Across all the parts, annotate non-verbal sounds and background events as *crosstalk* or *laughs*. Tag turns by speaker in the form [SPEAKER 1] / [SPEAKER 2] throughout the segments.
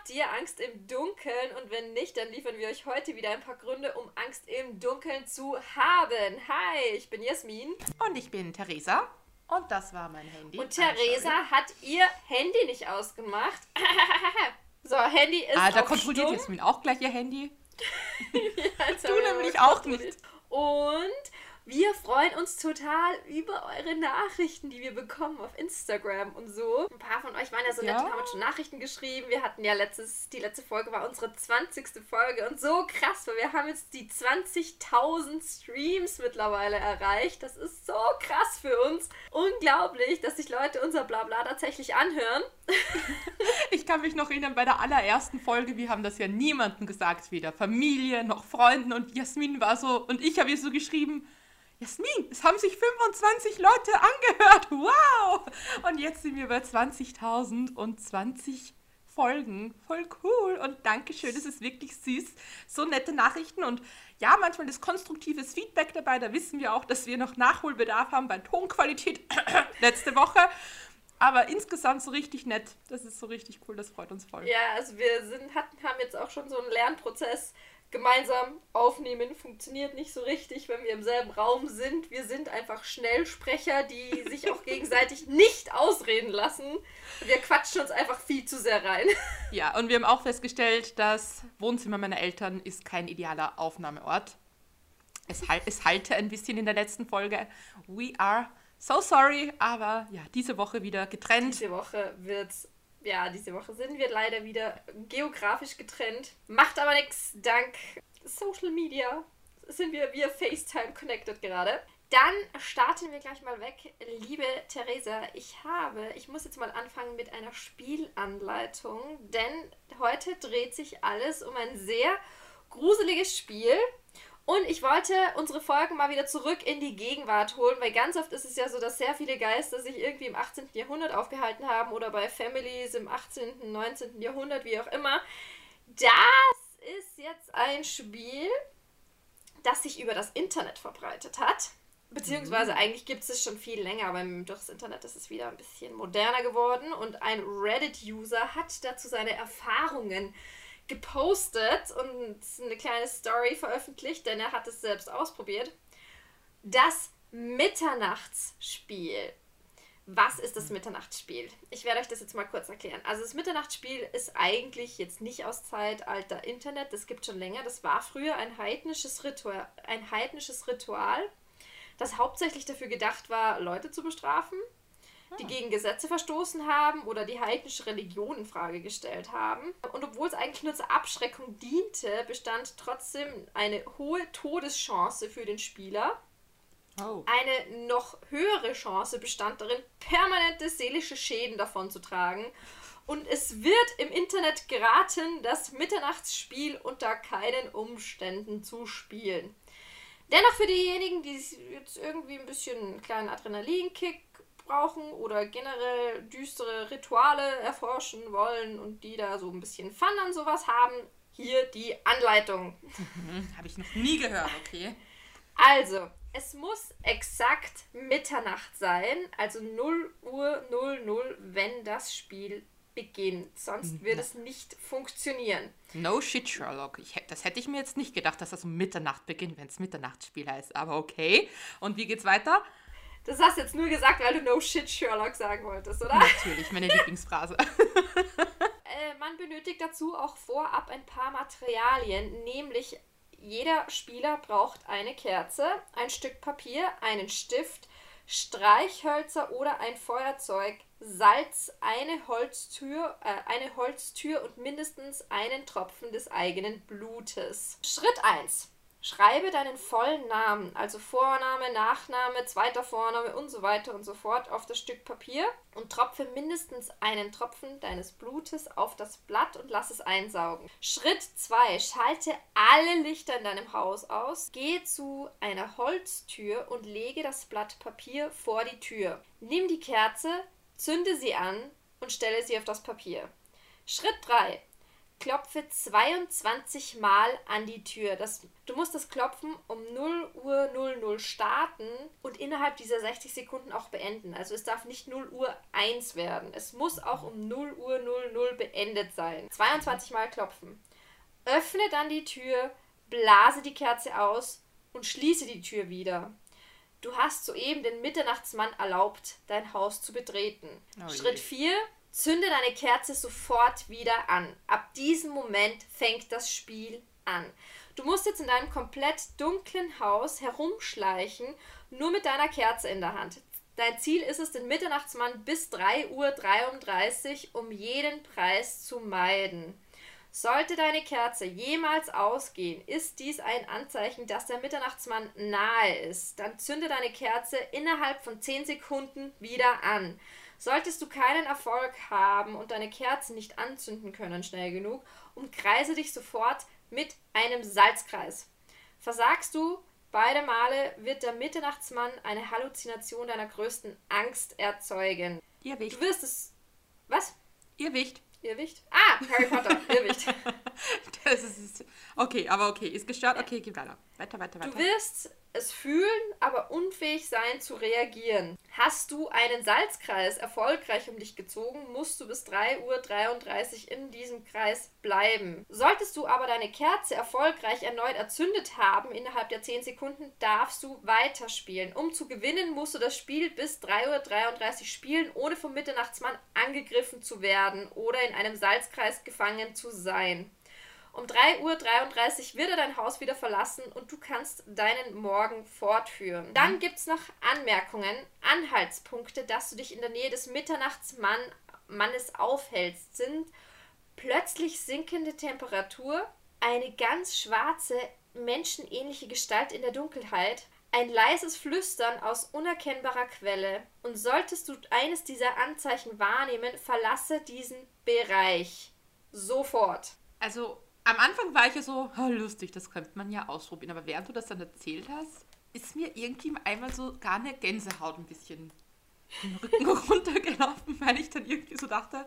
[SPEAKER 1] Habt ihr Angst im Dunkeln? Und wenn nicht, dann liefern wir euch heute wieder ein paar Gründe, um Angst im Dunkeln zu haben. Hi, ich bin Jasmin.
[SPEAKER 2] Und ich bin Theresa. Und das war mein Handy.
[SPEAKER 1] Und Theresa hat ihr Handy nicht ausgemacht. *laughs* so, Handy ist
[SPEAKER 2] Ah, da
[SPEAKER 1] auf
[SPEAKER 2] kontrolliert
[SPEAKER 1] stumm.
[SPEAKER 2] Jasmin auch gleich ihr Handy. *laughs*
[SPEAKER 1] Also,
[SPEAKER 2] Du nämlich auch nicht.
[SPEAKER 1] Und wir freuen uns total über eure Nachrichten, die wir bekommen auf Instagram und so. Ein paar von euch waren ja so nett
[SPEAKER 2] Ja.
[SPEAKER 1] und haben uns schon Nachrichten geschrieben. Wir hatten ja letztes, die letzte Folge war unsere 20. Folge und so krass, weil wir haben jetzt die 20.000 Streams mittlerweile erreicht. Das ist so krass für uns. Unglaublich, dass sich Leute unser Blabla tatsächlich anhören. *laughs*
[SPEAKER 2] Ich kann mich noch erinnern, bei der allerersten Folge, wir haben das ja niemandem gesagt, weder Familie noch Freunden. Und Jasmin war so, und ich habe ihr so geschrieben, Jasmin, es haben sich 25 Leute angehört. Wow! Und jetzt sind wir bei 20.000 und 20 Folgen. Voll cool. Und Dankeschön, es ist wirklich süß. So nette Nachrichten und ja, manchmal ist konstruktives Feedback dabei. Da wissen wir auch, dass wir noch Nachholbedarf haben bei Tonqualität *coughs* letzte Woche. Aber insgesamt so richtig nett. Das ist so richtig cool, das freut uns voll.
[SPEAKER 1] Ja, also wir sind, hatten, haben jetzt auch schon so einen Lernprozess. Gemeinsam aufnehmen funktioniert nicht so richtig, wenn wir im selben Raum sind. Wir sind einfach Schnellsprecher, die sich auch gegenseitig *laughs* nicht ausreden lassen. Wir quatschen uns einfach viel zu sehr rein. *laughs*
[SPEAKER 2] Ja, und wir haben auch festgestellt, das Wohnzimmer meiner Eltern ist kein idealer Aufnahmeort. Es, halt, es halte ein bisschen in der letzten Folge. We are so sorry, aber ja, diese Woche wieder getrennt.
[SPEAKER 1] Diese Woche wird's, ja, diese Woche sind wir leider wieder geografisch getrennt. Macht aber nichts, dank Social Media sind wir via FaceTime connected gerade. Dann starten wir gleich mal weg. Liebe Theresa, ich habe, ich muss jetzt mal anfangen mit einer Spielanleitung, denn heute dreht sich alles um ein sehr gruseliges Spiel. Und ich wollte unsere Folgen mal wieder zurück in die Gegenwart holen, weil ganz oft ist es ja so, dass sehr viele Geister sich irgendwie im 18. Jahrhundert aufgehalten haben oder bei Families im 18., 19. Jahrhundert, wie auch immer. Das ist jetzt ein Spiel, das sich über das Internet verbreitet hat. Beziehungsweise eigentlich gibt es es schon viel länger, aber durch das Internet ist es wieder ein bisschen moderner geworden. Und ein Reddit-User hat dazu seine Erfahrungen gepostet und eine kleine Story veröffentlicht, denn er hat es selbst ausprobiert. Das Mitternachtsspiel. Was ist das Mitternachtsspiel? Ich werde euch das jetzt mal kurz erklären. Also das Mitternachtsspiel ist eigentlich jetzt nicht aus Zeitalter Internet, das gibt schon länger. Das war früher ein heidnisches ein heidnisches Ritual, das hauptsächlich dafür gedacht war, Leute zu bestrafen, die gegen Gesetze verstoßen haben oder die heidnische Religion in Frage gestellt haben. Und obwohl es eigentlich nur zur Abschreckung diente, bestand trotzdem eine hohe Todeschance für den Spieler.
[SPEAKER 2] Oh.
[SPEAKER 1] Eine noch höhere Chance bestand darin, permanente seelische Schäden davon zu tragen. Und es wird im Internet geraten, das Mitternachtsspiel unter keinen Umständen zu spielen. Dennoch für diejenigen, die jetzt irgendwie ein bisschen einen kleinen Adrenalinkick brauchen oder generell düstere Rituale erforschen wollen und die da so ein bisschen Fun an sowas haben, hier die Anleitung.
[SPEAKER 2] Hm, Habe ich noch nie gehört, okay.
[SPEAKER 1] Also, es muss exakt Mitternacht sein, also 0 Uhr 00, wenn das Spiel beginnt. Sonst wird es nicht funktionieren.
[SPEAKER 2] No shit, Sherlock. Ich, das hätte ich mir jetzt nicht gedacht, dass das um Mitternacht beginnt, wenn es Mitternachtsspiel heißt. Aber okay. Und wie geht's weiter?
[SPEAKER 1] Das hast du jetzt nur gesagt, weil du No Shit Sherlock sagen wolltest, oder?
[SPEAKER 2] Natürlich, meine *laughs* Lieblingsphrase.
[SPEAKER 1] Äh, man benötigt dazu auch vorab ein paar Materialien, nämlich jeder Spieler braucht eine Kerze, ein Stück Papier, einen Stift, Streichhölzer oder ein Feuerzeug, Salz, eine Holztür, äh, eine Holztür und mindestens einen Tropfen des eigenen Blutes. Schritt 1. Schreibe deinen vollen Namen, also Vorname, Nachname, zweiter Vorname und so weiter und so fort auf das Stück Papier und tropfe mindestens einen Tropfen deines Blutes auf das Blatt und lass es einsaugen. Schritt 2. Schalte alle Lichter in deinem Haus aus, gehe zu einer Holztür und lege das Blatt Papier vor die Tür. Nimm die Kerze, zünde sie an und stelle sie auf das Papier. Schritt 3. klopfe 22 Mal an die Tür. Das, du musst das Klopfen um 0 Uhr 00 starten und innerhalb dieser 60 Sekunden auch beenden. Also es darf nicht 0 Uhr 1 werden. Es muss auch um 0 Uhr 00 beendet sein. 22 Mal klopfen. Öffne dann die Tür, blase die Kerze aus und schließe die Tür wieder. Du hast soeben den Mitternachtsmann erlaubt, dein Haus zu betreten. Oh Schritt 4. Zünde deine Kerze sofort wieder an. Ab diesem Moment fängt das Spiel an. Du musst jetzt in deinem komplett dunklen Haus herumschleichen, nur mit deiner Kerze in der Hand. Dein Ziel ist es, den Mitternachtsmann bis 3.33 Uhr um jeden Preis zu meiden. Sollte deine Kerze jemals ausgehen, ist dies ein Anzeichen, dass der Mitternachtsmann nahe ist. Dann zünde deine Kerze innerhalb von 10 Sekunden wieder an. Solltest du keinen Erfolg haben und deine Kerzen nicht anzünden können schnell genug, umkreise dich sofort mit einem Salzkreis. Versagst du beide Male, wird der Mitternachtsmann eine Halluzination deiner größten Angst erzeugen.
[SPEAKER 2] Irrwicht.
[SPEAKER 1] Du wirst es. Was?
[SPEAKER 2] Irrwicht.
[SPEAKER 1] Irrwicht? Ah, Harry Potter, *laughs* Irrwicht.
[SPEAKER 2] das ist, okay, aber okay, ist gestört. Okay, geh weiter. Weiter, weiter, weiter.
[SPEAKER 1] Du wirst es fühlen, aber unfähig sein zu reagieren. Hast du einen Salzkreis erfolgreich um dich gezogen, musst du bis 3.33 Uhr in diesem Kreis bleiben. Solltest du aber deine Kerze erfolgreich erneut erzündet haben, innerhalb der 10 Sekunden darfst du weiterspielen. Um zu gewinnen, musst du das Spiel bis 3.33 Uhr spielen, ohne vom Mitternachtsmann angegriffen zu werden oder in einem Salzkreis gefangen zu sein. Um 3.33 Uhr wird er dein Haus wieder verlassen und du kannst deinen Morgen fortführen. Dann gibt es noch Anmerkungen, Anhaltspunkte, dass du dich in der Nähe des Mitternachtsmannes aufhältst, sind plötzlich sinkende Temperatur, eine ganz schwarze, menschenähnliche Gestalt in der Dunkelheit, ein leises Flüstern aus unerkennbarer Quelle. Und solltest du eines dieser Anzeichen wahrnehmen, verlasse diesen Bereich. Sofort.
[SPEAKER 2] Also am Anfang war ich ja so, lustig, das könnte man ja ausprobieren. Aber während du das dann erzählt hast, ist mir irgendwie einmal so gar eine Gänsehaut ein bisschen den Rücken *laughs* runtergelaufen, weil ich dann irgendwie so dachte,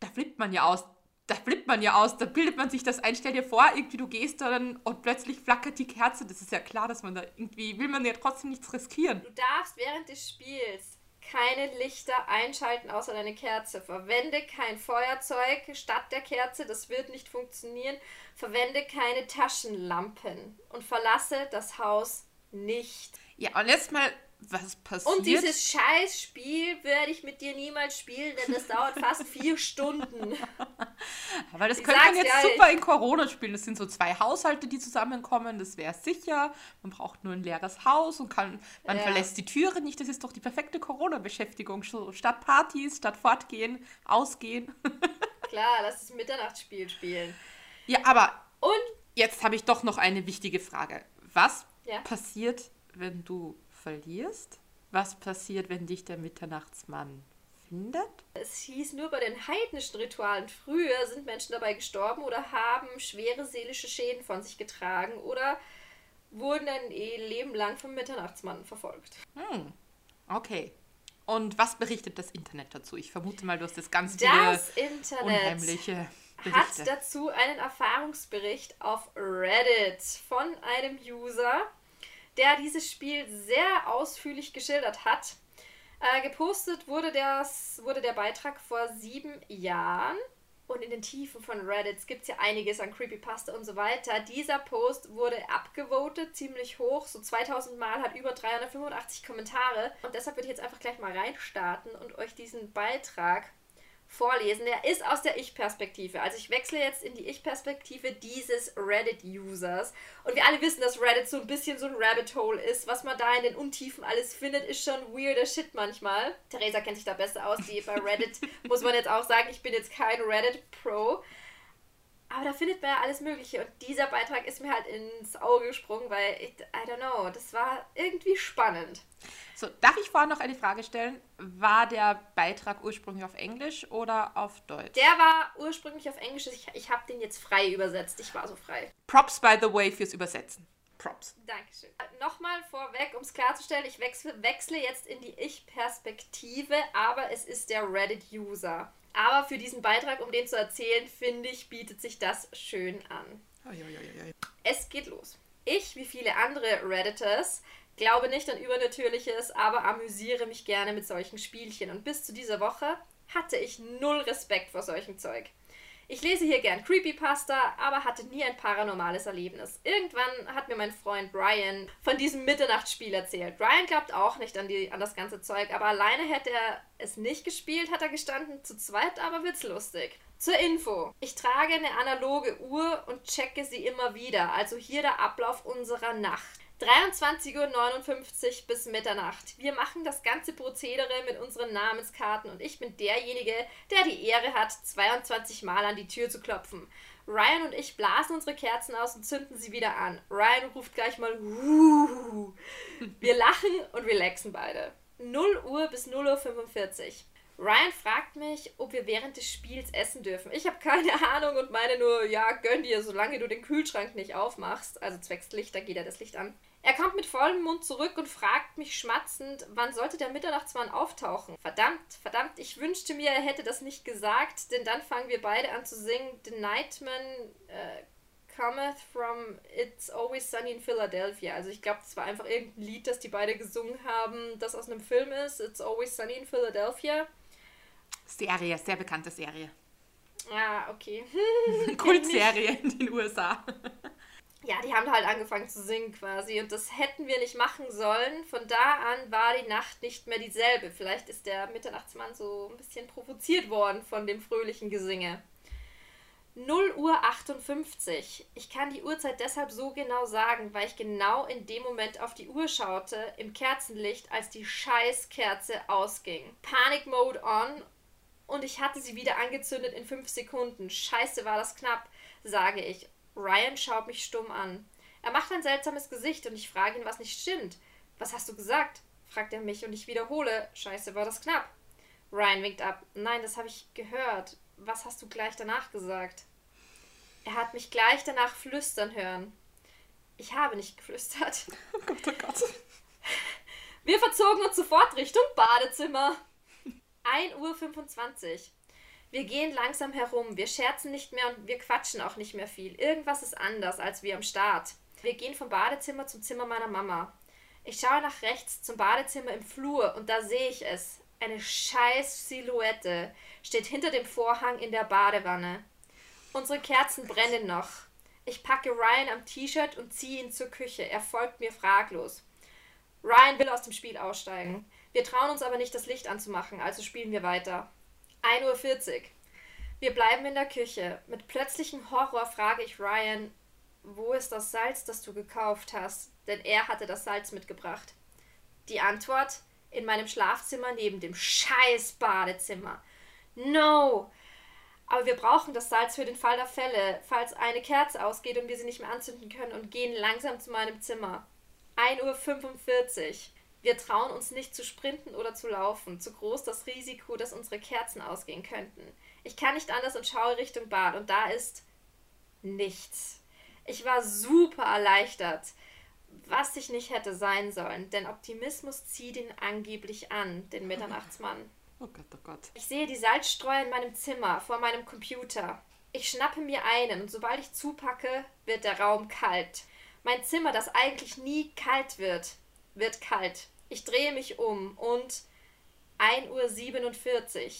[SPEAKER 2] da flippt man ja aus. Da flippt man ja aus, da bildet man sich das ein. Stell dir vor, irgendwie du gehst da dann und plötzlich flackert die Kerze. Das ist ja klar, dass man da irgendwie, will man ja trotzdem nichts riskieren.
[SPEAKER 1] Du darfst während des Spiels keine Lichter einschalten außer deine Kerze. Verwende kein Feuerzeug statt der Kerze, das wird nicht funktionieren. Verwende keine Taschenlampen und verlasse das Haus nicht.
[SPEAKER 2] Ja, und jetzt mal was passiert.
[SPEAKER 1] Und dieses Scheißspiel werde ich mit dir niemals spielen, denn das dauert fast vier Stunden. *laughs*
[SPEAKER 2] Aber das ich könnte man jetzt ja, super in Corona spielen. Das sind so zwei Haushalte, die zusammenkommen. Das wäre sicher. Man braucht nur ein leeres Haus und kann, man ja. verlässt die Türe nicht. Das ist doch die perfekte Corona-Beschäftigung. Statt Partys, statt Fortgehen, Ausgehen. *laughs*
[SPEAKER 1] Klar, lass das Mitternachtsspiel spielen.
[SPEAKER 2] Ja, aber und jetzt habe ich doch noch eine wichtige Frage. Was ja? passiert, wenn du verlierst? Was passiert, wenn dich der Mitternachtsmann findet?
[SPEAKER 1] Es hieß nur bei den heidnischen Ritualen früher sind Menschen dabei gestorben oder haben schwere seelische Schäden von sich getragen oder wurden ein Leben lang vom Mitternachtsmann verfolgt.
[SPEAKER 2] Hm. Okay. Und was berichtet das Internet dazu? Ich vermute mal, du hast das ganz
[SPEAKER 1] das viele Internet
[SPEAKER 2] unheimliche
[SPEAKER 1] Berichte. hat dazu einen Erfahrungsbericht auf Reddit von einem User, der dieses Spiel sehr ausführlich geschildert hat. Äh, gepostet wurde, das, wurde der Beitrag vor sieben Jahren. Und in den Tiefen von Reddit gibt es ja einiges an Creepypasta und so weiter. Dieser Post wurde abgevotet, ziemlich hoch. So 2000 Mal, hat über 385 Kommentare. Und deshalb würde ich jetzt einfach gleich mal reinstarten und euch diesen Beitrag vorlesen. Der ist aus der Ich-Perspektive. Also ich wechsle jetzt in die Ich-Perspektive dieses Reddit-Users. Und wir alle wissen, dass Reddit so ein bisschen so ein Rabbit Hole ist. Was man da in den Untiefen alles findet, ist schon weirder Shit manchmal. Theresa kennt sich da besser aus. Die bei Reddit *laughs* muss man jetzt auch sagen, ich bin jetzt kein Reddit-Pro. Aber da findet man ja alles Mögliche. Und dieser Beitrag ist mir halt ins Auge gesprungen, weil, ich, I don't know, das war irgendwie spannend.
[SPEAKER 2] So, darf ich vorher noch eine Frage stellen? War der Beitrag ursprünglich auf Englisch oder auf Deutsch?
[SPEAKER 1] Der war ursprünglich auf Englisch. Ich, ich habe den jetzt frei übersetzt. Ich war so frei.
[SPEAKER 2] Props, by the way, fürs Übersetzen. Props.
[SPEAKER 1] Dankeschön. Nochmal vorweg, um es klarzustellen, ich wechsle, wechsle jetzt in die Ich-Perspektive, aber es ist der Reddit-User. Aber für diesen Beitrag, um den zu erzählen, finde ich, bietet sich das schön an. Es geht los. Ich, wie viele andere Redditors, glaube nicht an Übernatürliches, aber amüsiere mich gerne mit solchen Spielchen. Und bis zu dieser Woche hatte ich null Respekt vor solchem Zeug. Ich lese hier gern Creepypasta, aber hatte nie ein paranormales Erlebnis. Irgendwann hat mir mein Freund Brian von diesem Mitternachtsspiel erzählt. Brian glaubt auch nicht an, die, an das ganze Zeug, aber alleine hätte er es nicht gespielt, hat er gestanden. Zu zweit aber wird's lustig. Zur Info. Ich trage eine analoge Uhr und checke sie immer wieder. Also hier der Ablauf unserer Nacht. 23.59 Uhr bis Mitternacht. Wir machen das ganze Prozedere mit unseren Namenskarten und ich bin derjenige, der die Ehre hat, 22 Mal an die Tür zu klopfen. Ryan und ich blasen unsere Kerzen aus und zünden sie wieder an. Ryan ruft gleich mal Wuhu. Wir lachen und relaxen beide. 0 Uhr bis 0 Uhr 45. Ryan fragt mich, ob wir während des Spiels essen dürfen. Ich habe keine *laughs* Ahnung und meine nur, ja, gönn dir, solange du den Kühlschrank nicht aufmachst. Also zwecks Licht, da geht ja das Licht an. Er kommt mit vollem Mund zurück und fragt mich schmatzend, wann sollte der Mitternachtsmann auftauchen? Verdammt, verdammt, ich wünschte mir, er hätte das nicht gesagt, denn dann fangen wir beide an zu singen. The Nightman äh, cometh from It's Always Sunny in Philadelphia. Also ich glaube, das war einfach irgendein Lied, das die beide gesungen haben, das aus einem Film ist. It's Always Sunny in Philadelphia.
[SPEAKER 2] Serie, sehr bekannte Serie.
[SPEAKER 1] Ah, okay. *laughs*
[SPEAKER 2] Kultserie in den USA.
[SPEAKER 1] Ja, die haben halt angefangen zu singen quasi und das hätten wir nicht machen sollen. Von da an war die Nacht nicht mehr dieselbe. Vielleicht ist der Mitternachtsmann so ein bisschen provoziert worden von dem fröhlichen Gesinge. 0 Uhr 58. Ich kann die Uhrzeit deshalb so genau sagen, weil ich genau in dem Moment auf die Uhr schaute, im Kerzenlicht, als die Scheißkerze ausging. Panic Mode on und ich hatte sie wieder angezündet in 5 Sekunden. Scheiße, war das knapp, sage ich. Ryan schaut mich stumm an. Er macht ein seltsames Gesicht und ich frage ihn, was nicht stimmt. Was hast du gesagt? fragt er mich und ich wiederhole. Scheiße, war das knapp. Ryan winkt ab. Nein, das habe ich gehört was hast du gleich danach gesagt? Er hat mich gleich danach flüstern hören. Ich habe nicht geflüstert. *laughs*
[SPEAKER 2] Oh Gott, oh Gott.
[SPEAKER 1] Wir verzogen uns sofort Richtung Badezimmer. 1.25 Uhr. Wir gehen langsam herum, wir scherzen nicht mehr und wir quatschen auch nicht mehr viel. Irgendwas ist anders als wir am Start. Wir gehen vom Badezimmer zum Zimmer meiner Mama. Ich schaue nach rechts zum Badezimmer im Flur und da sehe ich es. Eine scheiß Silhouette steht hinter dem Vorhang in der Badewanne. Unsere Kerzen brennen noch. Ich packe Ryan am T-Shirt und ziehe ihn zur Küche. Er folgt mir fraglos. Ryan will aus dem Spiel aussteigen. Wir trauen uns aber nicht, das Licht anzumachen, also spielen wir weiter. 1.40 Uhr. Wir bleiben in der Küche. Mit plötzlichem Horror frage ich Ryan, wo ist das Salz, das du gekauft hast? Denn er hatte das Salz mitgebracht. Die Antwort in meinem Schlafzimmer neben dem scheiß Badezimmer. No! Aber wir brauchen das Salz für den Fall der Fälle, falls eine Kerze ausgeht und wir sie nicht mehr anzünden können und gehen langsam zu meinem Zimmer. 1.45 Uhr. Wir trauen uns nicht zu sprinten oder zu laufen. Zu groß das Risiko, dass unsere Kerzen ausgehen könnten. Ich kann nicht anders und schaue Richtung Bad und da ist nichts. Ich war super erleichtert, was ich nicht hätte sein sollen, denn Optimismus zieht ihn angeblich an, den Mitternachtsmann. *laughs*
[SPEAKER 2] Oh Gott, oh Gott.
[SPEAKER 1] Ich sehe die Salzstreuer in meinem Zimmer, vor meinem Computer. Ich schnappe mir einen und sobald ich zupacke, wird der Raum kalt. Mein Zimmer, das eigentlich nie kalt wird, wird kalt. Ich drehe mich um und 1.47 Uhr.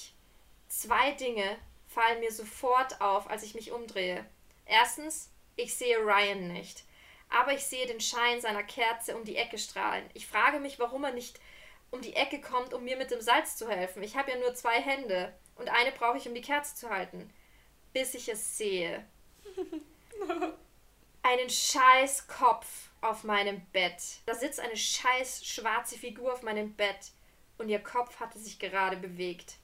[SPEAKER 1] Zwei Dinge fallen mir sofort auf, als ich mich umdrehe. Erstens, ich sehe Ryan nicht. Aber ich sehe den Schein seiner Kerze um die Ecke strahlen. Ich frage mich, warum er nicht um die Ecke kommt, um mir mit dem Salz zu helfen. Ich habe ja nur zwei Hände und eine brauche ich, um die Kerze zu halten. Bis ich es sehe. *laughs* Einen scheiß Kopf auf meinem Bett. Da sitzt eine scheiß schwarze Figur auf meinem Bett und ihr Kopf hatte sich gerade bewegt.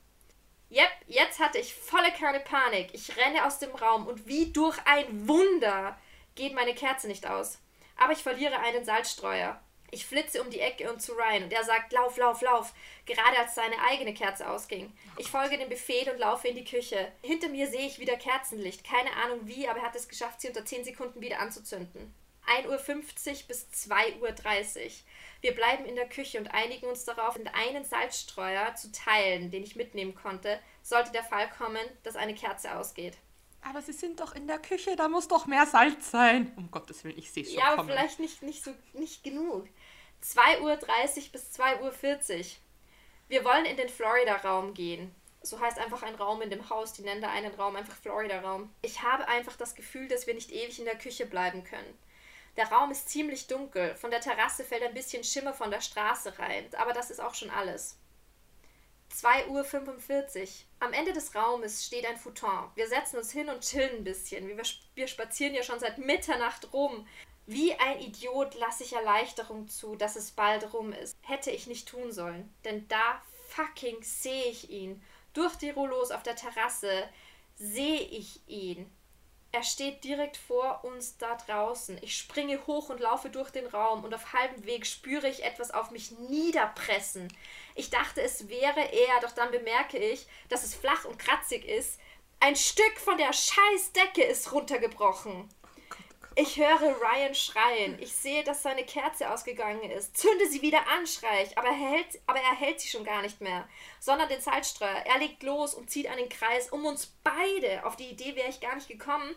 [SPEAKER 1] Jep, jetzt hatte ich volle Kanne Panik. Ich renne aus dem Raum und wie durch ein Wunder geht meine Kerze nicht aus. Aber ich verliere einen Salzstreuer. Ich flitze um die Ecke und zu Ryan und er sagt, lauf, lauf, lauf, gerade als seine eigene Kerze ausging. Ich folge dem Befehl und laufe in die Küche. Hinter mir sehe ich wieder Kerzenlicht. Keine Ahnung wie, aber er hat es geschafft, sie unter 10 Sekunden wieder anzuzünden. 1.50 Uhr bis 2.30 Uhr. Wir bleiben in der Küche und einigen uns darauf, einen Salzstreuer zu teilen, den ich mitnehmen konnte, sollte der Fall kommen, dass eine Kerze ausgeht.
[SPEAKER 2] Aber Sie sind doch in der Küche, da muss doch mehr Salz sein. Um Gottes Willen, ich sehe schon
[SPEAKER 1] Ja, aber
[SPEAKER 2] kommen.
[SPEAKER 1] vielleicht nicht, nicht, so, nicht genug. 2.30 Uhr bis 2.40 Uhr. Wir wollen in den Florida-Raum gehen. So heißt einfach ein Raum in dem Haus. Die nennen da einen Raum einfach Florida-Raum. Ich habe einfach das Gefühl, dass wir nicht ewig in der Küche bleiben können. Der Raum ist ziemlich dunkel. Von der Terrasse fällt ein bisschen Schimmer von der Straße rein. Aber das ist auch schon alles. 2.45 Uhr. Am Ende des Raumes steht ein Futon. Wir setzen uns hin und chillen ein bisschen. Wir, wir spazieren ja schon seit Mitternacht rum. Wie ein Idiot lasse ich Erleichterung zu, dass es bald rum ist. Hätte ich nicht tun sollen. Denn da fucking sehe ich ihn. Durch die Rollos auf der Terrasse sehe ich ihn. Er steht direkt vor uns da draußen. Ich springe hoch und laufe durch den Raum und auf halbem Weg spüre ich etwas auf mich niederpressen. Ich dachte, es wäre er, doch dann bemerke ich, dass es flach und kratzig ist. Ein Stück von der Scheißdecke ist runtergebrochen. Ich höre Ryan schreien. Ich sehe, dass seine Kerze ausgegangen ist. Zünde sie wieder an, schrei ich. Aber er, hält, aber er hält sie schon gar nicht mehr, sondern den Salzstreuer. Er legt los und zieht einen Kreis um uns beide. Auf die Idee wäre ich gar nicht gekommen.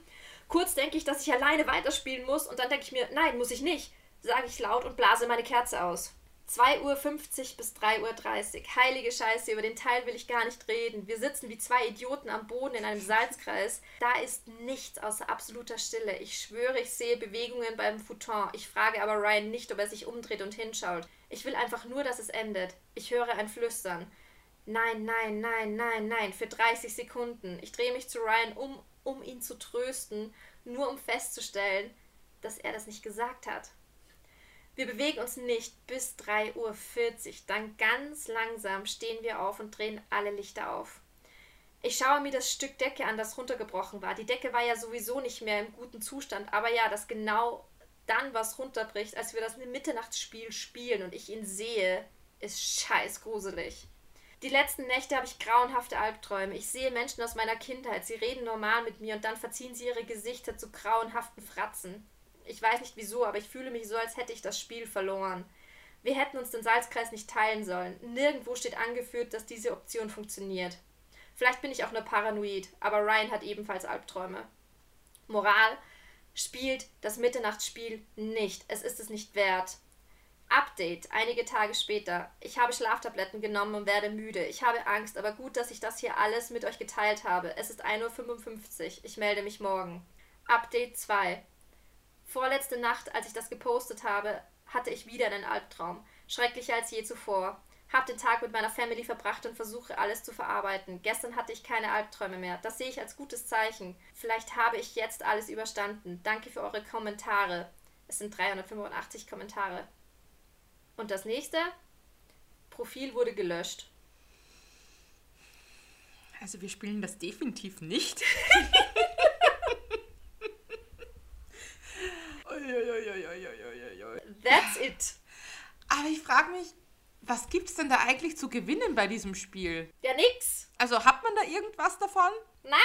[SPEAKER 1] Kurz denke ich, dass ich alleine weiterspielen muss und dann denke ich mir, nein, muss ich nicht, sage ich laut und blase meine Kerze aus. 2.50 Uhr bis 3.30 Uhr. Heilige Scheiße, über den Teil will ich gar nicht reden. Wir sitzen wie zwei Idioten am Boden in einem Salzkreis. Da ist nichts außer absoluter Stille. Ich schwöre, ich sehe Bewegungen beim Futon. Ich frage aber Ryan nicht, ob er sich umdreht und hinschaut. Ich will einfach nur, dass es endet. Ich höre ein Flüstern. Nein, nein, nein, nein, nein, für 30 Sekunden. Ich drehe mich zu Ryan um, um ihn zu trösten, nur um festzustellen, dass er das nicht gesagt hat. Wir bewegen uns nicht bis 3.40 Uhr. Dann ganz langsam stehen wir auf und drehen alle Lichter auf. Ich schaue mir das Stück Decke an, das runtergebrochen war. Die Decke war ja sowieso nicht mehr im guten Zustand, aber ja, dass genau dann was runterbricht, als wir das Mitternachtsspiel spielen und ich ihn sehe, ist scheiß gruselig. Die letzten Nächte habe ich grauenhafte Albträume. Ich sehe Menschen aus meiner Kindheit. Sie reden normal mit mir und dann verziehen sie ihre Gesichter zu grauenhaften Fratzen. Ich weiß nicht wieso, aber ich fühle mich so, als hätte ich das Spiel verloren. Wir hätten uns den Salzkreis nicht teilen sollen. Nirgendwo steht angeführt, dass diese Option funktioniert. Vielleicht bin ich auch nur paranoid, aber Ryan hat ebenfalls Albträume. Moral: Spielt das Mitternachtsspiel nicht. Es ist es nicht wert. Update, einige Tage später. Ich habe Schlaftabletten genommen und werde müde. Ich habe Angst, aber gut, dass ich das hier alles mit euch geteilt habe. Es ist 1.55 Uhr. Ich melde mich morgen. Update 2. Vorletzte Nacht, als ich das gepostet habe, hatte ich wieder einen Albtraum. Schrecklicher als je zuvor. Hab den Tag mit meiner Family verbracht und versuche alles zu verarbeiten. Gestern hatte ich keine Albträume mehr. Das sehe ich als gutes Zeichen. Vielleicht habe ich jetzt alles überstanden. Danke für eure Kommentare. Es sind 385 Kommentare. Und das nächste? Profil wurde gelöscht.
[SPEAKER 2] Also wir spielen das definitiv nicht. *laughs*
[SPEAKER 1] That's it.
[SPEAKER 2] Aber ich frage mich, was gibt es denn da eigentlich zu gewinnen bei diesem Spiel?
[SPEAKER 1] Ja, nix.
[SPEAKER 2] Also hat man da irgendwas davon?
[SPEAKER 1] Na.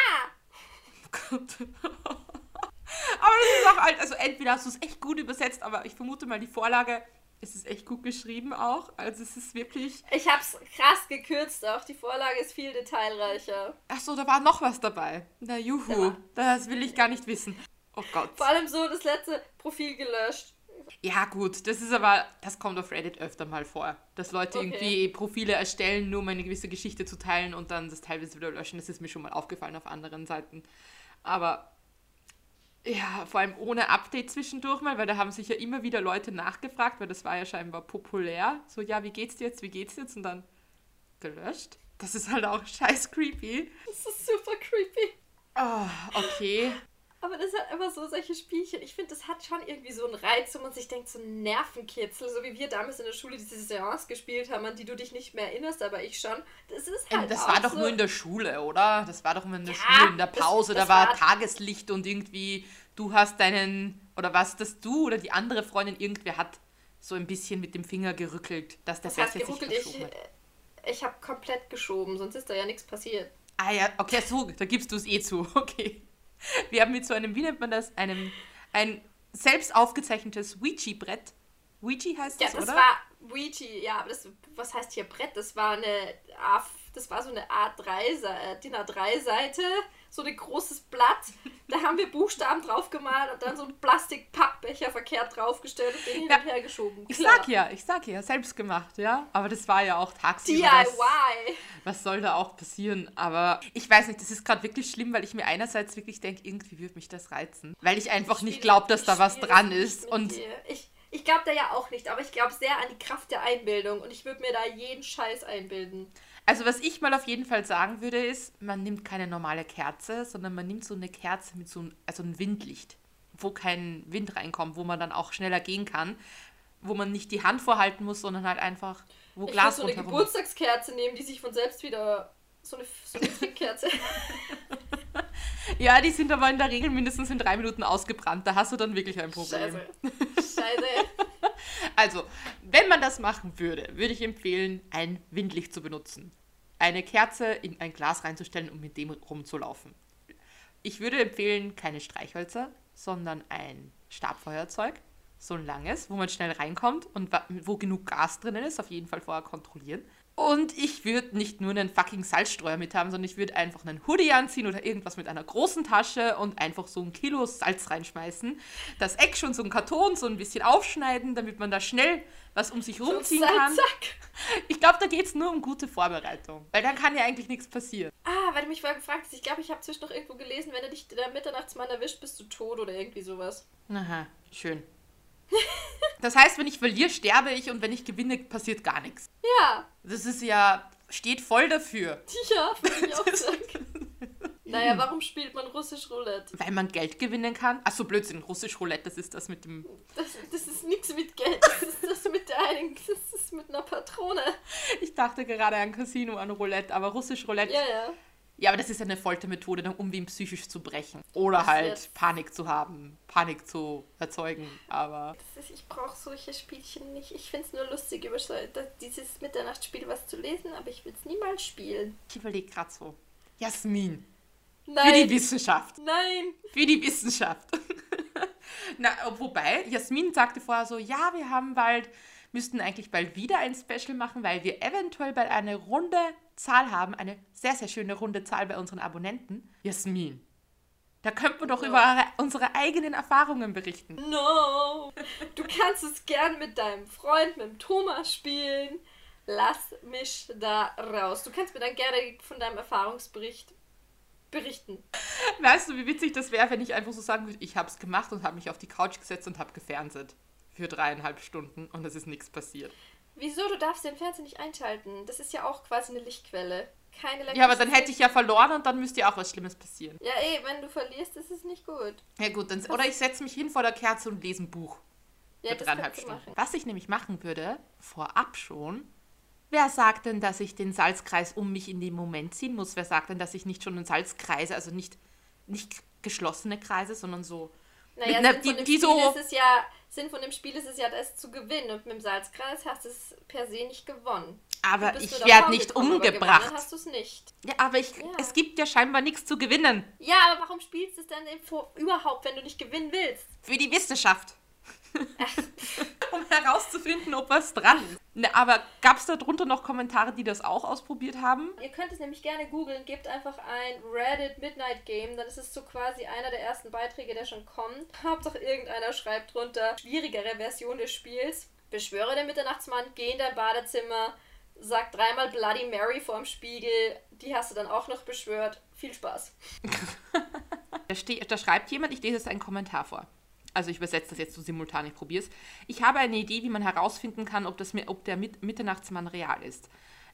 [SPEAKER 2] Gott. *laughs* aber das ist auch alt. Also entweder hast du es echt gut übersetzt, aber ich vermute mal, die Vorlage ist es echt gut geschrieben auch. Also es ist wirklich.
[SPEAKER 1] Ich hab's krass gekürzt auch. Die Vorlage ist viel detailreicher.
[SPEAKER 2] Achso, da war noch was dabei. Na juhu. Das will ich gar nicht wissen. Oh Gott.
[SPEAKER 1] Vor allem so das letzte Profil gelöscht.
[SPEAKER 2] Ja, gut, das ist aber, das kommt auf Reddit öfter mal vor. Dass Leute okay. irgendwie Profile erstellen, nur um eine gewisse Geschichte zu teilen und dann das teilweise wieder löschen. Das ist mir schon mal aufgefallen auf anderen Seiten. Aber ja, vor allem ohne Update zwischendurch mal, weil da haben sich ja immer wieder Leute nachgefragt, weil das war ja scheinbar populär. So, ja, wie geht's dir jetzt, wie geht's dir jetzt? Und dann gelöscht. Das ist halt auch *laughs* scheiß creepy.
[SPEAKER 1] Das ist super creepy.
[SPEAKER 2] Oh, okay.
[SPEAKER 1] Aber das hat immer so solche Spielchen. Ich finde, das hat schon irgendwie so einen Reiz, wo man sich denkt, so ein Nervenkitzel, so wie wir damals in der Schule diese Seance gespielt haben, an die du dich nicht mehr erinnerst, aber ich schon. Das ist halt.
[SPEAKER 2] Das war doch so nur in der Schule, oder? Das war doch immer in der ja, Schule, in der Pause. Das, das da war, war Tageslicht und irgendwie, du hast deinen, oder was, dass du oder die andere Freundin, irgendwer hat so ein bisschen mit dem Finger gerückelt, dass der Fernseher sich verschoben hat.
[SPEAKER 1] Ich, ich habe komplett geschoben, sonst ist da ja nichts passiert.
[SPEAKER 2] Ah ja, okay, so, da gibst du es eh zu, *laughs* okay. *laughs* Wir haben mit so einem, wie nennt man das, einem, ein selbst aufgezeichnetes Ouija-Brett. Ouija heißt das,
[SPEAKER 1] ja, das
[SPEAKER 2] oder?
[SPEAKER 1] war Ouija, ja, aber das, was heißt hier Brett? Das war eine, A, das war so eine A3, DIN A3-Seite, so ein großes Blatt. Da haben wir Buchstaben drauf gemalt und dann so ein Plastikpappbecher verkehrt draufgestellt und den hin und her geschoben.
[SPEAKER 2] Ich sag ja, ich sag ja, selbst gemacht, ja. Aber das war ja auch tagsüber.
[SPEAKER 1] DIY.
[SPEAKER 2] Was soll da auch passieren? Aber ich weiß nicht, das ist gerade wirklich schlimm, weil ich mir einerseits wirklich denke, irgendwie würde mich das reizen. Weil ich einfach nicht
[SPEAKER 1] Spiel-
[SPEAKER 2] glaube, dass da
[SPEAKER 1] ich
[SPEAKER 2] was dran
[SPEAKER 1] nicht
[SPEAKER 2] ist. Und
[SPEAKER 1] dir. ich, ich glaube da ja auch nicht, aber ich glaube sehr an die Kraft der Einbildung und ich würde mir da jeden Scheiß einbilden.
[SPEAKER 2] also was ich mal auf jeden Fall sagen würde, ist, man nimmt keine normale Kerze, sondern man nimmt so eine Kerze mit so einem, also ein Windlicht, wo kein Wind reinkommt, wo man dann auch schneller gehen kann, wo man nicht die Hand vorhalten muss, sondern halt einfach, wo
[SPEAKER 1] Ich
[SPEAKER 2] Glas
[SPEAKER 1] so eine Geburtstagskerze nehmen, die sich von selbst wieder. So eine, so eine Trickkerze. *laughs* *laughs* *laughs*
[SPEAKER 2] Ja, die sind aber in der Regel mindestens in drei Minuten ausgebrannt. Da hast du dann wirklich ein Problem.
[SPEAKER 1] Scheiße. Scheiße. *laughs*
[SPEAKER 2] Also, wenn man das machen würde, würde ich empfehlen, ein Windlicht zu benutzen. Eine Kerze in ein Glas reinzustellen und mit dem rumzulaufen. Ich würde empfehlen, keine Streichhölzer, sondern ein Stabfeuerzeug. So ein langes, wo man schnell reinkommt und wo genug Gas drinnen ist, auf jeden Fall vorher kontrollieren. Und ich würde nicht nur einen fucking Salzstreuer mit haben, sondern ich würde einfach einen Hoodie anziehen oder irgendwas mit einer großen Tasche und einfach so ein Kilo Salz reinschmeißen. Das Eck schon so ein Karton so ein bisschen aufschneiden, damit man da schnell was um sich rumziehen
[SPEAKER 1] zack,
[SPEAKER 2] kann.
[SPEAKER 1] zack.
[SPEAKER 2] Ich glaube, da geht es nur um gute Vorbereitung. Weil dann kann ja eigentlich nichts passieren.
[SPEAKER 1] Ah, weil du mich vorher gefragt hast, ich glaube, ich habe zwischen noch irgendwo gelesen, wenn er dich der Mitternachtsmann erwischt, bist du tot oder irgendwie sowas.
[SPEAKER 2] Aha, schön. *laughs* Das heißt, wenn ich verliere, sterbe ich und wenn ich gewinne, passiert gar nichts.
[SPEAKER 1] Ja,
[SPEAKER 2] Das ist ja, steht voll dafür.
[SPEAKER 1] ja, würde ich auch sagen. *laughs* Naja, warum spielt man russisch Roulette?
[SPEAKER 2] Weil man Geld gewinnen kann. Achso, Blödsinn, russisch Roulette, das ist das mit dem.
[SPEAKER 1] Das, das ist nichts mit Geld, das ist das mit der einen, das ist mit einer Patrone.
[SPEAKER 2] Ich dachte gerade an Casino, an Roulette, aber russisch Roulette.
[SPEAKER 1] Ja, ja.
[SPEAKER 2] Ja, aber das ist eine Foltermethode, um wen psychisch zu brechen. Oder
[SPEAKER 1] Das
[SPEAKER 2] halt Panik zu haben, Panik zu erzeugen. Aber
[SPEAKER 1] ist, ich brauche solche Spielchen nicht. Ich finde es nur lustig, über so, dieses Mitternachtsspiel was zu lesen, aber ich will es niemals spielen.
[SPEAKER 2] ich überlege gerade so. Jasmin, für die
[SPEAKER 1] Nein,
[SPEAKER 2] Wissenschaft.
[SPEAKER 1] nein.
[SPEAKER 2] Für die Wissenschaft. *laughs* Na, wobei, Jasmin sagte vorher so, ja, wir haben bald, müssten eigentlich bald wieder ein Special machen, weil wir eventuell bald eine runde Zahl haben, eine sehr, sehr schöne runde Zahl bei unseren Abonnenten. Jasmin, da könnten wir doch
[SPEAKER 1] Ja.
[SPEAKER 2] über unsere eigenen Erfahrungen berichten.
[SPEAKER 1] No. *laughs* Du kannst es gern mit deinem Freund, mit dem Thomas spielen. Lass mich da raus. Du kannst mir dann gerne von deinem Erfahrungsbericht berichten.
[SPEAKER 2] Weißt du, wie witzig das wäre, wenn ich einfach so sagen würde, ich habe es gemacht und habe mich auf die Couch gesetzt und habe gefernseht. Für dreieinhalb Stunden und es ist nichts passiert.
[SPEAKER 1] Wieso? Du darfst den Fernseher nicht einschalten. Das ist ja auch quasi eine Lichtquelle. Keine
[SPEAKER 2] Ja, aber dann hätte ich ja verloren und dann müsste ja auch was Schlimmes passieren.
[SPEAKER 1] Ja, eh, wenn du verlierst, ist es nicht gut.
[SPEAKER 2] Ja gut, dann, oder ich setze mich hin vor der Kerze und lese ein Buch.
[SPEAKER 1] Ja,
[SPEAKER 2] für dreieinhalb Stunden.
[SPEAKER 1] machen.
[SPEAKER 2] Was ich nämlich machen würde, vorab schon, wer sagt denn, dass ich den Salzkreis um mich in dem Moment ziehen muss? Wer sagt denn, dass ich nicht schon einen Salzkreise, also nicht, nicht geschlossene Kreise, sondern so.
[SPEAKER 1] Naja,
[SPEAKER 2] mit einer-
[SPEAKER 1] Sinn,
[SPEAKER 2] die- die so-
[SPEAKER 1] ist es ja, Sinn von dem Spiel ist es ja, das zu gewinnen. Und mit dem Salzkreis hast du es per se nicht gewonnen.
[SPEAKER 2] Aber ich werde nicht
[SPEAKER 1] gekommen, aber
[SPEAKER 2] umgebracht.
[SPEAKER 1] gewonnen hast du es nicht.
[SPEAKER 2] Ja, aber ich,
[SPEAKER 1] Ja.
[SPEAKER 2] es gibt ja scheinbar nichts zu gewinnen.
[SPEAKER 1] Ja, aber warum spielst du es dann überhaupt, wenn du nicht gewinnen willst?
[SPEAKER 2] Für die Wissenschaft. *laughs* um herauszufinden, ob was dran ist. Ne, aber gab es da drunter noch Kommentare, die das auch ausprobiert haben?
[SPEAKER 1] Ihr könnt es nämlich gerne googeln, gebt einfach ein Reddit Midnight Game, dann ist es so quasi einer der ersten Beiträge, der schon kommt. *laughs* Hauptsache irgendeiner schreibt drunter, schwierigere Version des Spiels. Beschwöre den Mitternachtsmann, geh in dein Badezimmer, sag dreimal Bloody Mary vorm Spiegel, die hast du dann auch noch beschwört. Viel Spaß. *laughs*
[SPEAKER 2] Da, da schreibt jemand, ich lese jetzt einen Kommentar vor. Also ich übersetze das jetzt so simultan, ich probiere es. Ich habe eine Idee, wie man herausfinden kann, ob, das, ob der Mit Mitternachtsmann real ist.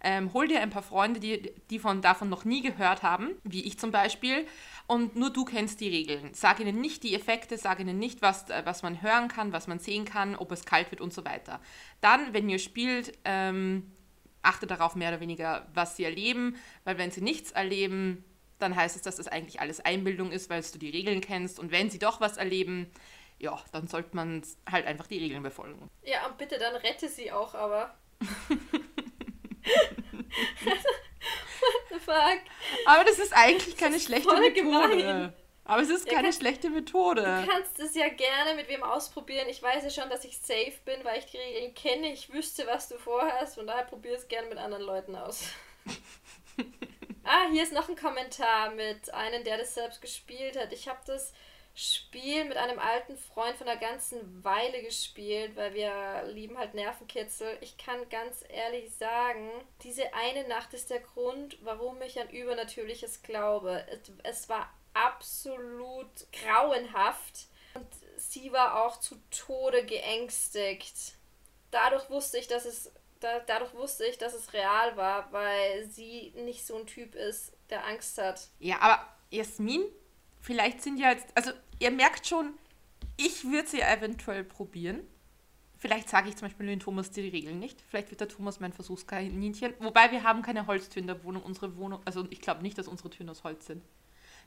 [SPEAKER 2] Ähm, hol dir ein paar Freunde, die, die von, davon noch nie gehört haben, wie ich zum Beispiel, und nur du kennst die Regeln. Sag ihnen nicht die Effekte, sag ihnen nicht, was, äh, was man hören kann, was man sehen kann, ob es kalt wird und so weiter. Dann, wenn ihr spielt, ähm, achte darauf mehr oder weniger, was sie erleben, weil wenn sie nichts erleben, dann heißt es, dass das eigentlich alles Einbildung ist, weil du die Regeln kennst. Und wenn sie doch was erleben, ja, dann sollte man halt einfach die Regeln befolgen.
[SPEAKER 1] Ja, und bitte dann rette sie auch, aber. *laughs* What the fuck?
[SPEAKER 2] Aber das ist eigentlich keine schlechte
[SPEAKER 1] Voll
[SPEAKER 2] Methode.
[SPEAKER 1] gemein.
[SPEAKER 2] Aber es ist
[SPEAKER 1] Ja,
[SPEAKER 2] keine
[SPEAKER 1] kannst-
[SPEAKER 2] schlechte Methode.
[SPEAKER 1] Du kannst es ja gerne mit wem ausprobieren. Ich weiß ja schon, dass ich safe bin, weil ich die Regeln kenne. Ich wüsste, was du vorhast. Von daher probier es gerne mit anderen Leuten aus. *laughs* ah, hier ist noch ein Kommentar mit einem, der das selbst gespielt hat. Ich habe das Spiel mit einem alten Freund von einer ganzen Weile gespielt, weil wir lieben halt Nervenkitzel. Ich kann ganz ehrlich sagen, diese eine Nacht ist der Grund, warum ich an Übernatürliches glaube. Es, es war absolut grauenhaft und sie war auch zu Tode geängstigt. Dadurch wusste ich, dass es da, dadurch wusste ich, dass es real war, weil sie nicht so ein Typ ist, der Angst hat.
[SPEAKER 2] Ja, aber Jasmin, vielleicht sind ja jetzt, also ihr merkt schon, ich würde sie eventuell probieren. Vielleicht sage ich zum Beispiel den Thomas die Regeln nicht. Vielleicht wird der Thomas mein Versuchskaninchen. Wobei wir haben keine Holztüren in der Wohnung. Unsere Wohnung, also ich glaube nicht, dass unsere Türen aus Holz sind.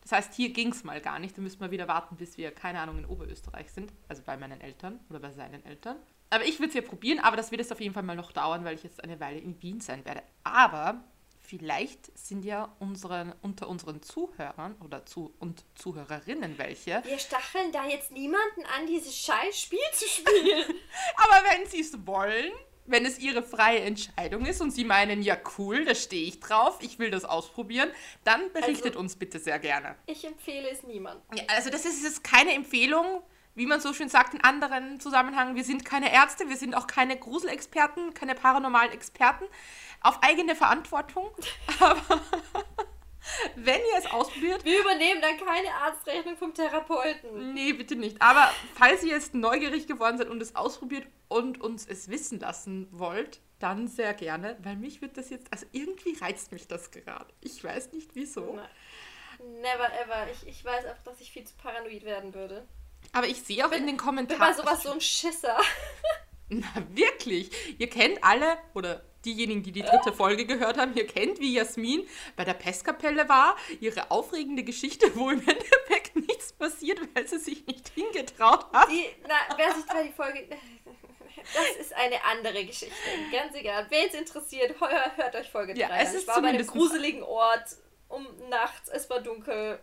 [SPEAKER 2] Das heißt, hier ging es mal gar nicht. Da müssen wir wieder warten, bis wir, keine Ahnung, in Oberösterreich sind. Also bei meinen Eltern oder bei seinen Eltern. Aber ich würde es ja probieren, aber das wird jetzt auf jeden Fall mal noch dauern, weil ich jetzt eine Weile in Wien sein werde. Aber vielleicht sind ja unsere, unter unseren Zuhörern oder zu, und Zuhörerinnen welche.
[SPEAKER 1] Wir stacheln da jetzt niemanden an, dieses scheiß Spiel zu spielen. *laughs* *laughs*
[SPEAKER 2] Aber wenn sie es wollen, wenn es ihre freie Entscheidung ist und sie meinen, ja cool, da stehe ich drauf, ich will das ausprobieren, dann berichtet
[SPEAKER 1] Also-
[SPEAKER 2] uns bitte sehr gerne.
[SPEAKER 1] Ich empfehle es niemandem.
[SPEAKER 2] Ja, also das ist jetzt keine Empfehlung, wie man so schön sagt in anderen Zusammenhängen. Wir sind keine Ärzte, wir sind auch keine Gruselexperten, keine paranormalen Experten. Auf eigene Verantwortung. *laughs* Aber wenn ihr es ausprobiert,
[SPEAKER 1] Wir übernehmen dann keine Arztrechnung vom Therapeuten.
[SPEAKER 2] nee, bitte nicht. Aber falls ihr jetzt neugierig geworden seid und es ausprobiert und uns es wissen lassen wollt, dann sehr gerne, weil mich wird das jetzt, also irgendwie reizt mich das gerade. Ich weiß nicht wieso.
[SPEAKER 1] Never ever. Ich, ich weiß einfach, dass ich viel zu paranoid werden würde.
[SPEAKER 2] Aber ich sehe auch in den
[SPEAKER 1] Ich bin
[SPEAKER 2] Kommentaren.
[SPEAKER 1] bei sowas so ein Schisser. *laughs*
[SPEAKER 2] Na, wirklich? Ihr kennt alle, oder diejenigen, die die dritte Folge gehört haben, ihr kennt, wie Jasmin bei der Pestkapelle war, ihre aufregende Geschichte, wo im Endeffekt nichts passiert, weil sie sich nicht hingetraut hat.
[SPEAKER 1] Die, na, wer sich bei die Folge. Das ist eine andere Geschichte. Ganz egal. Wen es interessiert, hör, hört euch Folge 3
[SPEAKER 2] Ja,
[SPEAKER 1] an.
[SPEAKER 2] es
[SPEAKER 1] Ich
[SPEAKER 2] ist
[SPEAKER 1] war bei einem gruseligen Ort um nachts, es war dunkel.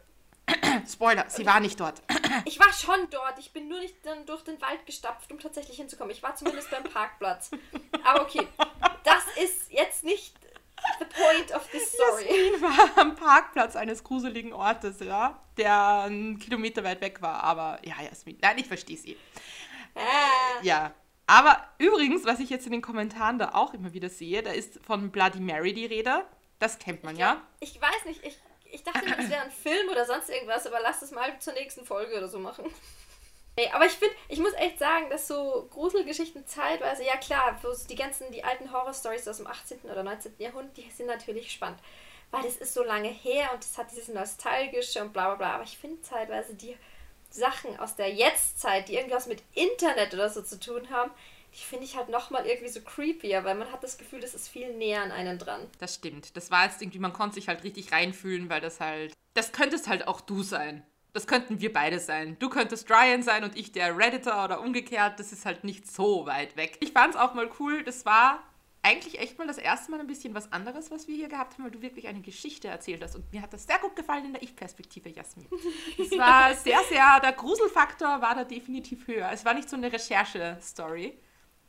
[SPEAKER 1] *clears throat*
[SPEAKER 2] Spoiler, sie war nicht dort. *clears throat*
[SPEAKER 1] Ich war schon dort. Ich bin nur nicht dann durch den Wald gestapft, um tatsächlich hinzukommen. Ich war zumindest beim Parkplatz. Aber okay, das ist jetzt nicht the point of this story.
[SPEAKER 2] Jasmin war am Parkplatz eines gruseligen Ortes, ja, der einen Kilometer weit weg war. Aber ja, Jasmin, nein, ich verstehe sie.
[SPEAKER 1] Ah,
[SPEAKER 2] Ja. Aber übrigens, was ich jetzt in den Kommentaren da auch immer wieder sehe, da ist von Bloody Mary die Rede. Das kennt man ja.
[SPEAKER 1] ich weiß nicht, ich, ich dachte das wäre ein *clears throat* Film oder sonst irgendwas, aber lass es mal zur nächsten Folge oder so machen. *laughs* Nee, aber ich finde, ich muss echt sagen, dass so Gruselgeschichten zeitweise, ja klar, die ganzen, die alten Horror-Stories aus dem 18. oder 19. Jahrhundert, die sind natürlich spannend. Weil das ist so lange her und es hat dieses Nostalgische und bla bla bla. Aber ich finde zeitweise die Sachen aus der Jetztzeit, die irgendwas mit Internet oder so zu tun haben, die finde ich halt nochmal irgendwie so creepier, weil man hat das Gefühl, das ist viel näher an einen dran.
[SPEAKER 2] Das stimmt. Das war jetzt irgendwie, man konnte sich halt richtig reinfühlen, weil das halt. Das könntest halt auch du sein. Das könnten wir beide sein. Du könntest Ryan sein und ich der Redditor oder umgekehrt. Das ist halt nicht so weit weg. Ich fand es auch mal cool. Das war eigentlich echt mal das erste Mal ein bisschen was anderes, was wir hier gehabt haben, weil du wirklich eine Geschichte erzählt hast. Und mir hat das sehr gut gefallen in der Ich-Perspektive, Jasmin. Es war *laughs* sehr, sehr, der Gruselfaktor war da definitiv höher. Es war nicht so eine Recherche-Story.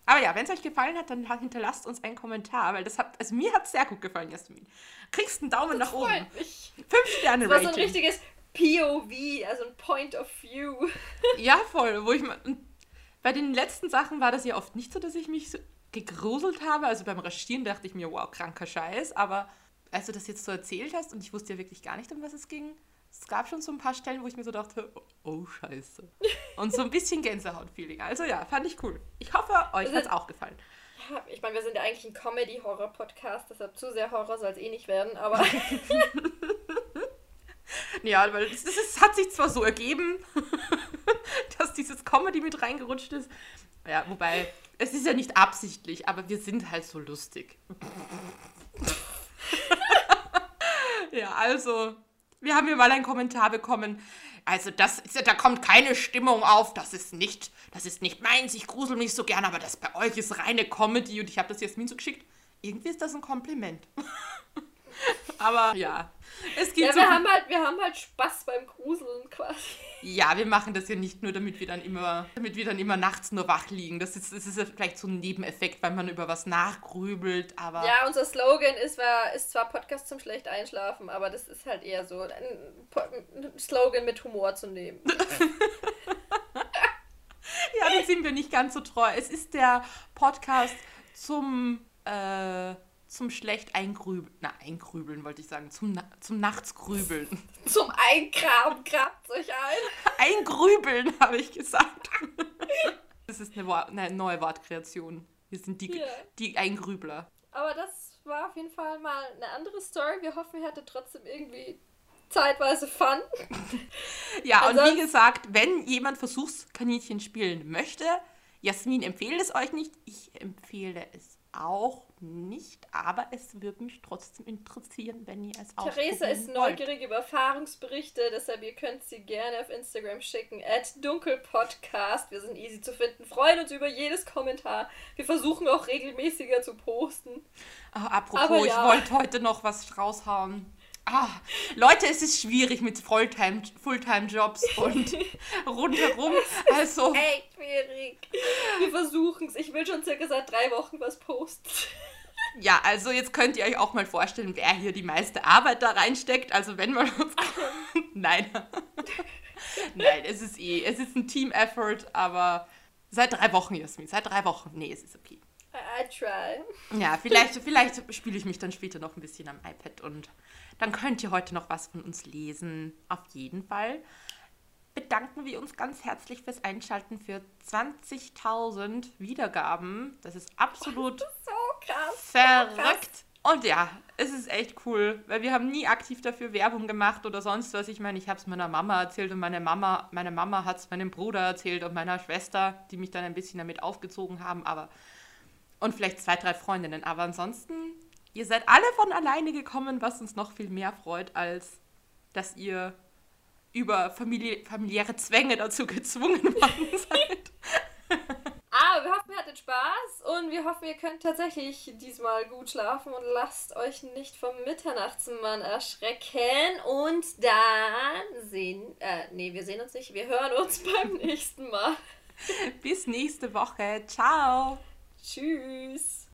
[SPEAKER 2] Aber ja, wenn es euch gefallen hat, dann hinterlasst uns einen Kommentar, weil das hat, also mir hat es sehr gut gefallen, Jasmin. Kriegst einen Daumen nach oben.
[SPEAKER 1] Mich.
[SPEAKER 2] Fünf Sterne
[SPEAKER 1] Das war so ein
[SPEAKER 2] Rating.
[SPEAKER 1] richtiges POV, also ein Point of View. *laughs*
[SPEAKER 2] Ja, voll. Wo ich mal, bei den letzten Sachen war das ja oft nicht so, dass ich mich so gegruselt habe. Also beim Recherchieren dachte ich mir, wow, kranker Scheiß. Aber als du das jetzt so erzählt hast und ich wusste ja wirklich gar nicht, um was es ging, es gab schon so ein paar Stellen, wo ich mir so dachte, oh Scheiße. Und so ein bisschen Gänsehaut-Feeling. Also ja, fand ich cool. Ich hoffe, euch hat es auch gefallen.
[SPEAKER 1] Ja, Ich meine, wir sind ja eigentlich ein Comedy-Horror-Podcast, deshalb zu sehr Horror soll es eh nicht werden, aber *laughs*
[SPEAKER 2] Ja, weil es, es, es hat sich zwar so ergeben, *laughs* dass dieses Comedy mit reingerutscht ist. Ja, wobei, es ist ja nicht absichtlich, aber wir sind halt so lustig. *laughs* ja, also, wir haben hier mal einen Kommentar bekommen. Also, das ist, da kommt keine Stimmung auf, das ist nicht, das ist nicht meins, ich grusel mich so gern, aber das bei euch ist reine Comedy und ich habe das Jasmin so geschickt. Irgendwie ist das ein Kompliment. *laughs* Aber ja, es gibt
[SPEAKER 1] Ja,
[SPEAKER 2] so
[SPEAKER 1] wir haben, halt, wir haben halt Spaß beim Gruseln quasi.
[SPEAKER 2] Ja, wir machen das ja nicht nur, damit wir dann immer, damit wir dann immer nachts nur wach liegen. Das ist, das ist ja vielleicht so ein Nebeneffekt, weil man über was nachgrübelt, aber.
[SPEAKER 1] Ja, unser Slogan ist, war, ist zwar Podcast zum schlecht einschlafen, aber das ist halt eher so ein, ein Slogan mit Humor zu nehmen. *laughs*
[SPEAKER 2] Ja, dann sind wir nicht ganz so treu. Es ist der Podcast zum, äh, zum schlecht eingrübeln. Na, eingrübeln wollte ich sagen. Zum, Na- zum Nachtsgrübeln. *laughs*
[SPEAKER 1] Zum Eingraben grabt euch ein. *laughs*
[SPEAKER 2] Eingrübeln, *laughs* habe ich gesagt. Das ist eine, Wort, eine neue Wortkreation. Wir sind die,
[SPEAKER 1] Ja.
[SPEAKER 2] die Eingrübler.
[SPEAKER 1] Aber das war auf jeden Fall mal eine andere Story. Wir hoffen, ihr hattet trotzdem irgendwie zeitweise Fun.
[SPEAKER 2] Ja, und wie gesagt, wenn jemand Versuchskaninchen spielen möchte, Jasmin empfiehlt es euch nicht. Ich empfehle es auch nicht, aber es würde mich trotzdem interessieren, wenn ihr es auch
[SPEAKER 1] Theresa ist neugierig über Erfahrungsberichte, deshalb ihr könnt sie gerne auf Instagram schicken. At dunkelpodcast. Wir sind easy zu finden. Freuen uns über jedes Kommentar. Wir versuchen auch regelmäßiger zu posten.
[SPEAKER 2] Ah, apropos,
[SPEAKER 1] Aber
[SPEAKER 2] ich
[SPEAKER 1] ja.
[SPEAKER 2] wollte heute noch was raushauen. Ah, Leute, es ist schwierig mit Fulltime- Fulltime-Jobs und *laughs* rundherum. Also,
[SPEAKER 1] Ey, schwierig. Wir versuchen es. Ich will schon circa seit drei Wochen was posten.
[SPEAKER 2] ja, also jetzt könnt ihr euch auch mal vorstellen, wer hier die meiste Arbeit da reinsteckt. Also wenn man uns... *laughs* Nein. Nein, es ist eh, es ist ein Team-Effort, aber seit drei Wochen, Jasmin, seit drei Wochen. Nee, es ist okay.
[SPEAKER 1] I, try.
[SPEAKER 2] Ja, vielleicht, vielleicht spiele ich mich dann später noch ein bisschen am iPad und dann könnt ihr heute noch was von uns lesen. Auf jeden Fall bedanken wir uns ganz herzlich fürs Einschalten für 20.000 Wiedergaben. Das ist absolut *laughs*
[SPEAKER 1] So krass.
[SPEAKER 2] verrückt. Und ja, es ist echt cool, weil wir haben nie aktiv dafür Werbung gemacht oder sonst was. Ich meine, ich habe es meiner Mama erzählt und meine Mama, meine Mama hat es meinem Bruder erzählt und meiner Schwester, die mich dann ein bisschen damit aufgezogen haben, aber und vielleicht zwei, drei Freundinnen. Aber ansonsten, ihr seid alle von alleine gekommen, was uns noch viel mehr freut, als dass ihr über famili familiäre Zwänge dazu gezwungen worden *laughs* seid.
[SPEAKER 1] Aber wir hoffen, ihr hattet Spaß und wir hoffen, ihr könnt tatsächlich diesmal gut schlafen und lasst euch nicht vom Mitternachtsmann erschrecken. Und dann sehen, äh, nee, wir sehen uns nicht, wir hören uns *laughs* beim nächsten Mal.
[SPEAKER 2] Bis nächste Woche. Ciao.
[SPEAKER 1] Tschüss.